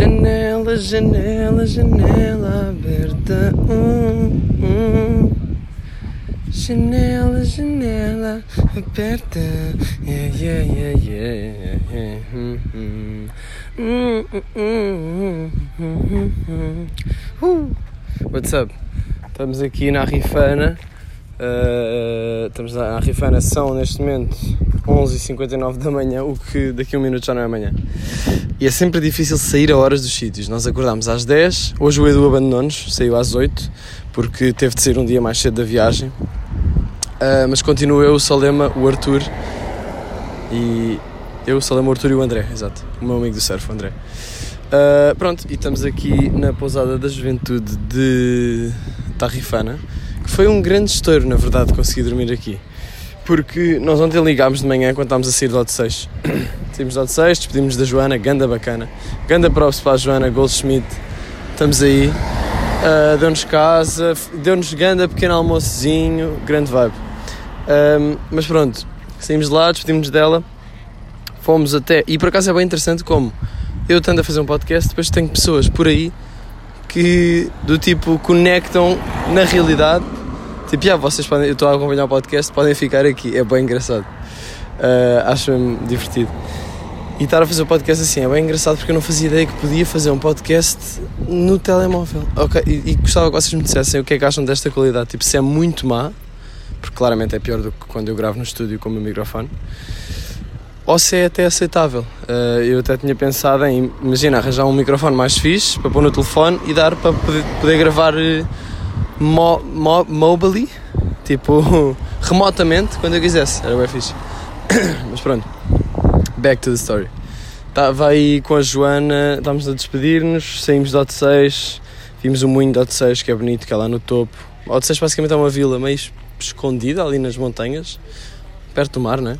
Janela, janela, janela aberta. Hum, hum. Janela, janela aberta. Yeah, yeah, yeah, yeah. yeah. Hum, hum. Uh. What's up? Estamos aqui na Rifana. Uh, estamos na Rifana, são neste momento 11h59 da manhã, o que daqui a um minuto já não é amanhã. E é sempre difícil sair a horas dos sítios. Nós acordámos às 10, hoje o Edu abandonou-nos, saiu às 8, porque teve de sair um dia mais cedo da viagem. Uh, mas continuo eu, o Salema, o Arthur e. Eu, o Salema, o Arthur e o André, exato. O meu amigo do surf, o André. Uh, pronto, e estamos aqui na pousada da juventude de Tarrifana, foi um grande estouro, na verdade, conseguir dormir aqui. Porque nós ontem ligámos de manhã quando estávamos a sair do Lote 6. Saímos do Lote 6, despedimos da Joana, ganda bacana. Ganda props para a Joana Goldschmidt. Estamos aí. Uh, deu-nos casa, deu-nos ganda pequeno almoçozinho, grande vibe. Um, mas pronto, saímos de lá, despedimos dela, fomos até. E por acaso é bem interessante como eu estando a fazer um podcast, depois tenho pessoas por aí que do tipo conectam na realidade. Tipo, já, vocês podem, eu estou a acompanhar o podcast, podem ficar aqui, é bem engraçado. Uh, acho-me divertido. E estar a fazer o podcast assim é bem engraçado porque eu não fazia ideia que podia fazer um podcast no telemóvel. Ok, e, e gostava que vocês me dissessem o que é que acham desta qualidade. Tipo, se é muito má, porque claramente é pior do que quando eu gravo no estúdio com o meu microfone, ou se é até aceitável. Uh, eu até tinha pensado em, imagina, arranjar um microfone mais fixe para pôr no telefone e dar para poder, poder gravar uh, mo, mo, tipo, remotamente, quando eu quisesse. Era bem fixe. Mas pronto, back to the story. Estava aí com a Joana, estávamos a despedir-nos, saímos do Hot 6, vimos o moinho do Hot 6, que é bonito, que é lá no topo. O Hot 6 basicamente é uma vila meio escondida ali nas montanhas, perto do mar, não é?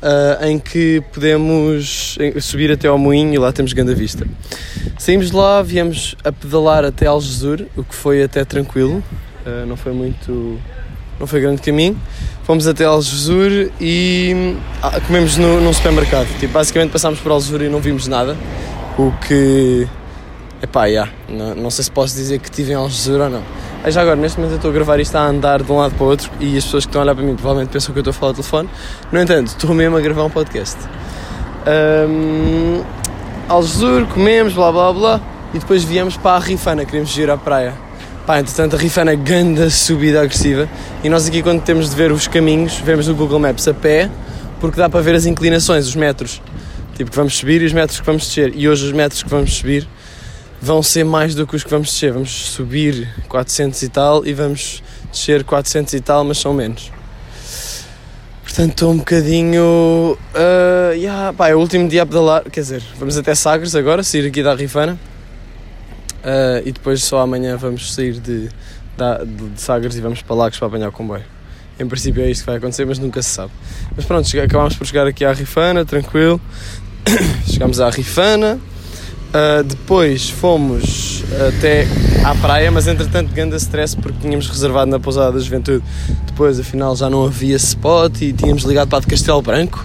Uh, em que podemos subir até ao moinho e lá temos grande vista. Saímos de lá, viemos a pedalar até Algesur, o que foi até tranquilo, uh, não foi muito. não foi grande caminho. Fomos até Algesur e ah, comemos no, num supermercado. Tipo, basicamente passámos por Algesur e não vimos nada, o que. Epá, yeah, não, não sei se posso dizer que estive em Algesur ou não. Já agora, neste momento eu estou a gravar isto a andar de um lado para o outro e as pessoas que estão a olhar para mim provavelmente pensam que eu estou a falar ao telefone. No entanto, estou mesmo a gravar um podcast. Um, Algesur, comemos, blá blá blá, e depois viemos para a Rifana, queremos ir à praia. Pá, entretanto a Rifana ganda subida agressiva e nós aqui quando temos de ver os caminhos, vemos no Google Maps a pé, porque dá para ver as inclinações, os metros. Tipo, que vamos subir e os metros que vamos descer. E hoje os metros que vamos subir vão ser mais do que os que vamos descer. Vamos subir 400 e tal e vamos descer 400 e tal, mas são menos. Portanto, estou um bocadinho. Uh, yeah, pá, é o último dia a pedalar. Quer dizer, vamos até Sagres agora, sair aqui da Rifana. Uh, e depois só amanhã vamos sair de, de, de Sagres e vamos para Lagos para apanhar o comboio. Em princípio é isto que vai acontecer, mas nunca se sabe. Mas pronto, acabámos por chegar aqui à Rifana, tranquilo. Chegámos à Rifana. Uh, depois fomos até à praia, mas entretanto grande stress porque tínhamos reservado na pousada da juventude. Depois afinal já não havia spot e tínhamos ligado para a de Castelo Branco.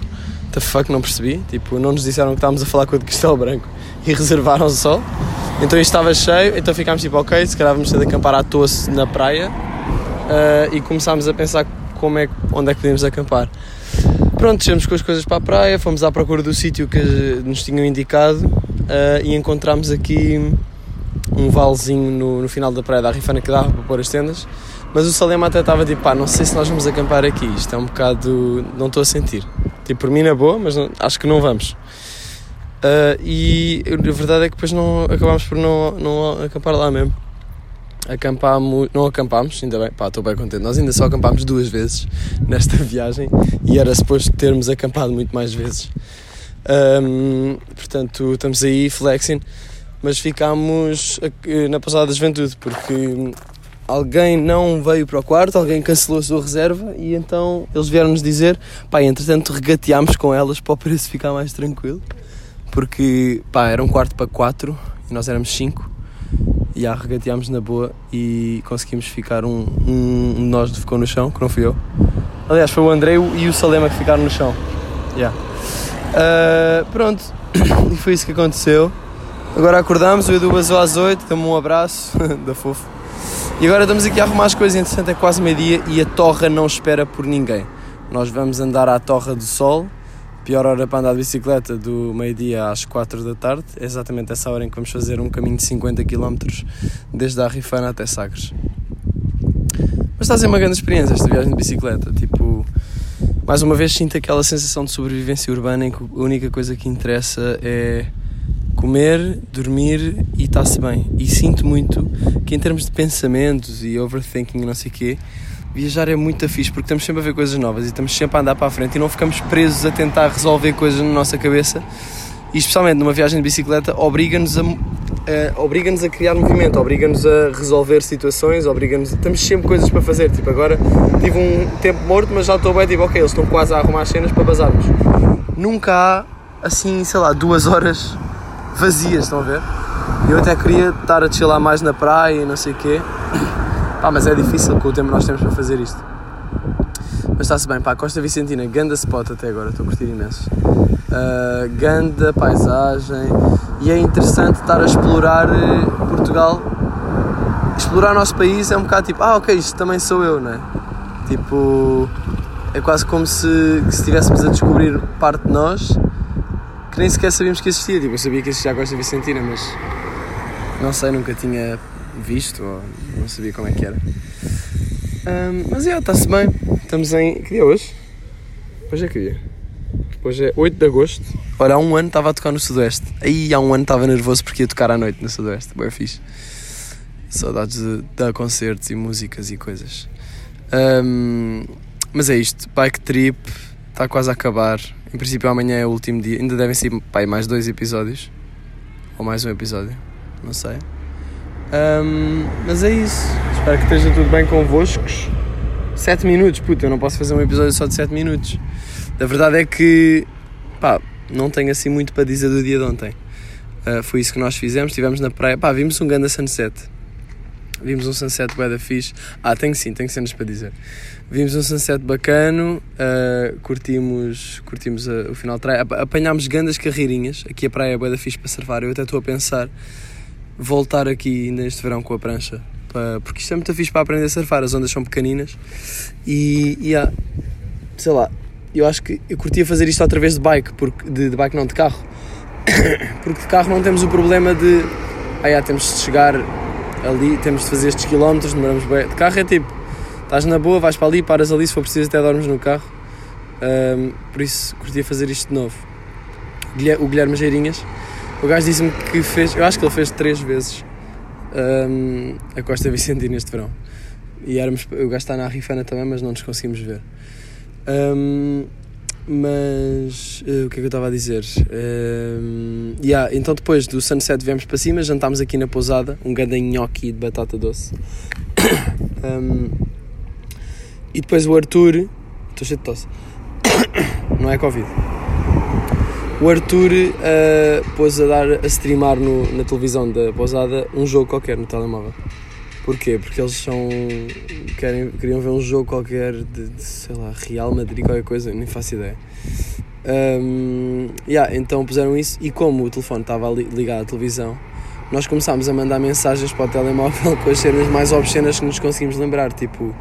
The fuck, não percebi. Tipo, não nos disseram que estávamos a falar com a de Castelo Branco e reservaram só. Então isto estava cheio, então ficámos tipo, ok, se calhar vamos ter de acampar à toa na praia uh, e começámos a pensar como é, onde é que podíamos acampar. Pronto, descemos com as coisas para a praia, fomos à procura do sítio que nos tinham indicado uh, e encontramos aqui um valezinho no, no, final da praia da Rifana que dava para pôr as tendas. Mas o Salema até estava tipo, pá, não sei se nós vamos acampar aqui, isto é um bocado. não estou a sentir. Tipo, por mim na boa, mas não, acho que não vamos. Uh, e a verdade é que depois não, acabámos por não, não acampar lá mesmo. Acampámos, não acampámos, ainda bem, pá, estou bem contente. Nós ainda só acampámos duas vezes nesta viagem e era suposto termos acampado muito mais vezes. Um, portanto, estamos aí flexing, mas ficámos na passada da juventude porque alguém não veio para o quarto, alguém cancelou a sua reserva e então eles vieram-nos dizer, pá, entretanto regateámos com elas para o preço ficar mais tranquilo, porque pá, era um quarto para quatro e nós éramos cinco e já regateámos na boa e conseguimos ficar um, um, um nós ficou no chão, que não fui eu. Aliás, foi o André e o Salema que ficaram no chão. Yeah. Uh, pronto, e foi isso que aconteceu. Agora acordámos, o Edu basou às 8, deu-me um abraço, da fofo. E agora estamos aqui a arrumar as coisas, interessante é quase meio-dia e a torra não espera por ninguém. Nós vamos andar à Torra do Sol, pior hora para andar de bicicleta, do meio-dia às 4 da tarde. É exatamente essa hora em que vamos fazer um caminho de 50 km desde a Rifana até Sagres. Mas está a ser uma grande experiência esta viagem de bicicleta. Tipo, mais uma vez sinto aquela sensação de sobrevivência urbana em que a única coisa que interessa é comer, dormir e está-se bem. E sinto muito que em termos de pensamentos e overthinking e não sei o quê, viajar é muito fixe porque estamos sempre a ver coisas novas e estamos sempre a andar para a frente e não ficamos presos a tentar resolver coisas na nossa cabeça. E especialmente numa viagem de bicicleta, obriga-nos a, uh, obriga-nos a criar movimento, obriga-nos a resolver situações, obriga-nos. Temos sempre coisas para fazer. Tipo, agora tive um tempo morto, mas já estou bem, tipo, ok, eles estão quase a arrumar as cenas para bazarmos. Nunca há, assim, sei lá, duas horas vazias, estão a ver? Eu até queria estar a chilar mais na praia e não sei o quê. Pá, mas é difícil com o tempo que nós temos para fazer isto. Mas está-se bem, pá, Costa Vicentina, ganda spot até agora, estou a curtir imenso. Uh, ganda paisagem e é interessante estar a explorar eh, Portugal. Explorar o nosso país é um bocado tipo, ah, ok, isto também sou eu, não é? Tipo, é quase como se, se estivéssemos a descobrir parte de nós que nem sequer sabíamos que existia. Tipo, eu sabia que existia a Costa Vicentina, mas não sei, nunca tinha visto ou não sabia como é que era. Um, mas é, está-se bem. Estamos em. Que dia é hoje? Hoje é que dia? Hoje é 8 de agosto. Ora, há um ano estava a tocar no Sudoeste. Aí há um ano estava nervoso porque ia tocar à noite no Sudoeste. Boa fixe. Saudades de dar concertos e músicas e coisas. Um, mas é isto. Bike trip está quase a acabar. Em princípio amanhã é o último dia. Ainda devem ser pai, mais dois episódios. Ou mais um episódio. Não sei. Um, mas é isso. Espero que esteja tudo bem convosco. 7 minutos, puta, eu não posso fazer um episódio só de 7 minutos. A verdade é que, pá, não tenho assim muito para dizer do dia de ontem. Uh, foi isso que nós fizemos, estivemos na praia, pá, vimos um grande sunset. Vimos um sunset bué da fixe. Ah, tenho sim, tenho cenas para dizer. Vimos um sunset bacano, uh, curtimos, curtimos uh, o final de praia, apanhámos grandes carreirinhas. Aqui a praia é da fixe para surfar. Eu até estou a pensar voltar aqui neste verão com a prancha. Porque isto é muito fixe para aprender a surfar, as ondas são pequeninas e, e há, sei lá, eu acho que eu curtia fazer isto outra vez de bike, porque, de, de bike não, de carro. porque de carro não temos o problema de ah, já, temos de chegar ali, temos de fazer estes quilómetros, demoramos bem. De carro é tipo, estás na boa, vais para ali, paras ali, se for preciso até dormes no carro. Um, por isso curtia fazer isto de novo. O Guilherme Geirinhas o gajo disse-me que fez, eu acho que ele fez três vezes um, a Costa Vicentina este verão. E éramos, o gajo está na Rifana também, mas não nos conseguimos ver. Um, mas uh, o que é que eu estava a dizer? Um, yeah, então depois do sunset viemos para cima, jantámos aqui na pousada, um grande nhoque de batata doce. um, e depois o Arthur, estou cheio de tosse, não é Covid o Arthur uh, pôs a dar a streamar no, na televisão da pousada um jogo qualquer no telemóvel. Porquê? Porque eles são. Querem, queriam ver um jogo qualquer de, de sei lá, Real Madrid, qualquer coisa, nem faço ideia. Um, yeah, então puseram isso e como o telefone estava ligado à televisão, nós começámos a mandar mensagens para o telemóvel com as cenas mais obscenas que nos conseguimos lembrar, tipo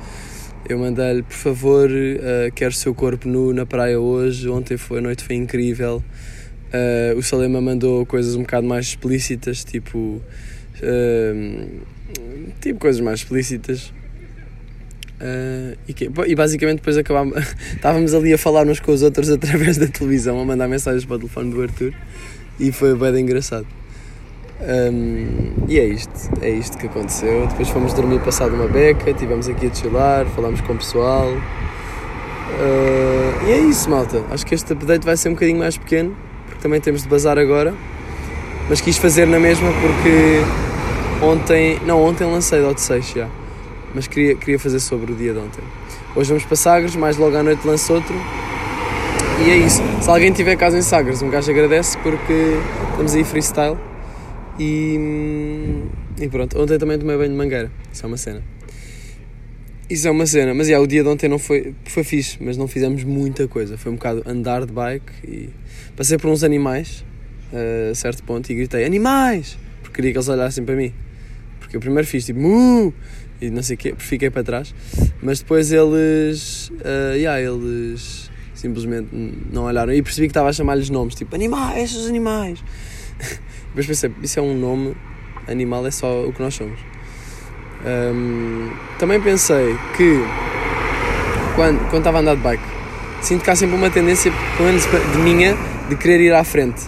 eu mandei-lhe, por favor, uh, quero o seu corpo nu na praia hoje. Ontem foi, a noite foi incrível. Uh, o Salema mandou coisas um bocado mais explícitas, tipo. Uh, tipo coisas mais explícitas. Uh, e, que, e, basicamente depois acabámos, estávamos ali a falar uns com os outros através da televisão, a mandar mensagens para o telefone do Arthur e foi bem engraçado. Um, e é isto, é isto que aconteceu. Depois fomos dormir passado uma beca, estivemos aqui a chilar, falámos com o pessoal. Uh, e é isso, malta. Acho que este update vai ser um bocadinho mais pequeno, porque também temos de bazar agora. Mas quis fazer na mesma porque ontem, não, ontem lancei Dot 6 já, mas queria, queria fazer sobre o dia de ontem. Hoje vamos para Sagres, mais logo à noite lanço outro. E é isso. Se alguém tiver casa em Sagres, um gajo agradece porque estamos aí freestyle. E, e pronto, ontem também tomei banho de mangueira. Isso é uma cena. Isso é uma cena, mas yeah, o dia de ontem não foi, foi fixe, mas não fizemos muita coisa. Foi um bocado andar de bike e passei por uns animais. a certo ponto e gritei animais! Porque queria que eles olhassem para mim. Porque eu primeiro fiz tipo mu e não sei o quê, fiquei para trás. Mas depois eles. Uh, yeah, eles simplesmente não olharam e percebi que estava a chamar-lhes nomes, tipo animais, esses animais. Depois pensei, isso é um nome, animal é só o que nós somos. Um, também pensei que quando, quando estava a andar de bike, sinto que há sempre uma tendência, pelo menos de minha, de querer ir à frente.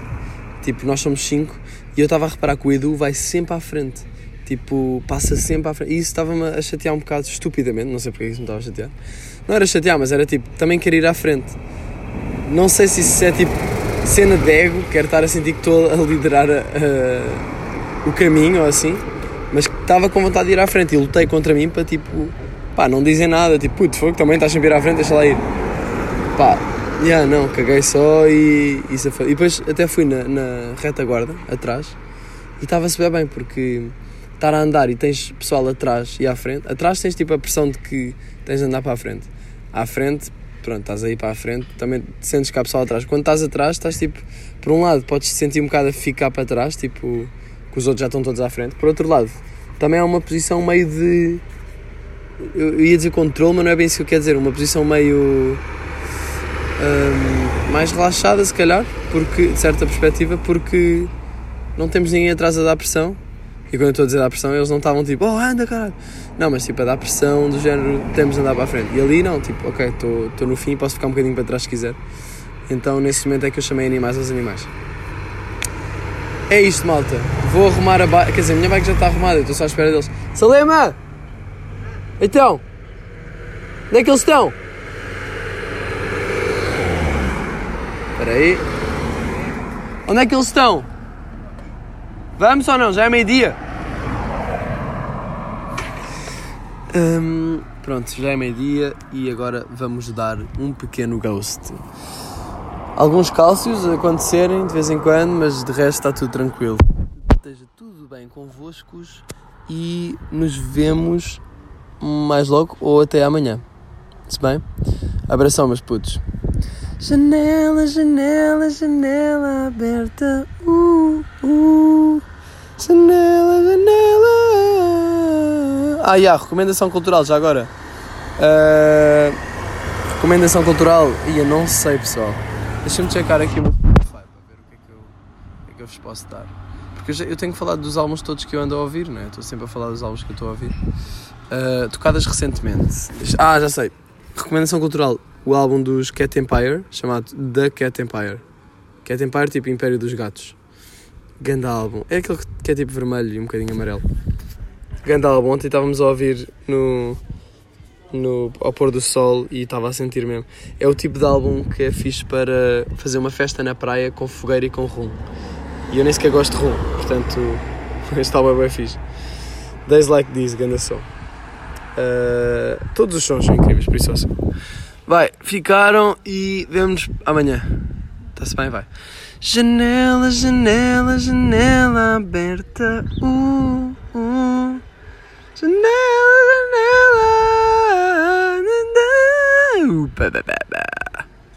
Tipo, nós somos cinco e eu estava a reparar que o Edu vai sempre à frente. Tipo, passa sempre à frente. E isso estava-me a chatear um bocado estupidamente, não sei porque isso me estava a chatear. Não era chatear, mas era tipo, também querer ir à frente. Não sei se isso é tipo cena de ego, quero estar a sentir que estou a liderar o caminho ou assim, mas estava com vontade de ir à frente e lutei contra mim para tipo, pá, não dizer nada, tipo, putz, fogo, também estás sempre a ir à frente, deixa lá ir. Pá, yeah, não, caguei só e, e, e depois até fui na, na retaguarda, atrás, e estava-se bem bem, porque estar a andar e tens pessoal atrás e à frente, atrás tens tipo a pressão de que tens de andar para a frente. À frente, pronto, estás aí para a frente, também sentes que há pessoal atrás. Quando estás atrás, estás tipo, por um lado, podes te sentir um bocado a ficar para trás, tipo, que os outros já estão todos à frente. Por outro lado, também é uma posição meio de. Eu ia dizer controle, mas não é bem isso que eu quero dizer. Uma posição meio. Um, mais relaxada, se calhar, porque, de certa perspectiva, porque não temos ninguém atrás a dar pressão. E quando eu estou a dizer dar pressão, eles não estavam tipo, oh, anda caralho. Não, mas tipo, a dar pressão do género, temos de andar para a frente. E ali não, tipo, ok, estou no fim, posso ficar um bocadinho para trás se quiser. Então nesse momento é que eu chamei animais aos animais. É isto, malta. Vou arrumar a bike. Quer dizer, a minha bike já está arrumada, estou só à espera deles. Salema! Então! Onde é que eles estão? Espera aí. Onde é que eles estão? Vamos ou não? Já é meio-dia. Hum, pronto, já é meio-dia e agora vamos dar um pequeno ghost. Alguns cálcios acontecerem de vez em quando, mas de resto está tudo tranquilo. Esteja tudo bem convosco e nos vemos mais logo ou até amanhã. Se bem? Abração, meus putos. Janela, janela, janela aberta. Uh, uh. Janela, janela. Ah, yeah, recomendação cultural, já agora. Uh, recomendação cultural. E eu não sei, pessoal. Deixa-me checar aqui o Spotify para ver o que é que eu, que é que eu vos posso dar. Porque eu, já, eu tenho dos álbuns todos que eu ando a ouvir, né? Estou sempre a falar dos álbuns que eu estou a ouvir. Uh, tocadas recentemente. Ah, já sei. Recomendação cultural. O álbum dos Cat Empire, chamado The Cat Empire. Cat Empire, tipo Império dos Gatos. Ganda álbum. É aquele que é tipo vermelho e um bocadinho amarelo. Ganda álbum. Ontem estávamos a ouvir no, no, ao pôr do sol e estava a sentir mesmo. É o tipo de álbum que é fixe para fazer uma festa na praia com fogueira e com rum. E eu nem sequer gosto de rum, portanto, este álbum é bem fixe. Days Like This, ganda som. Uh, todos os sons são incríveis, por isso assim. Vai, ficaram e vemos amanhã. Está-se bem, vai. Janela, janela, janela aberta. Uh, uh. Janela, janela. Uh,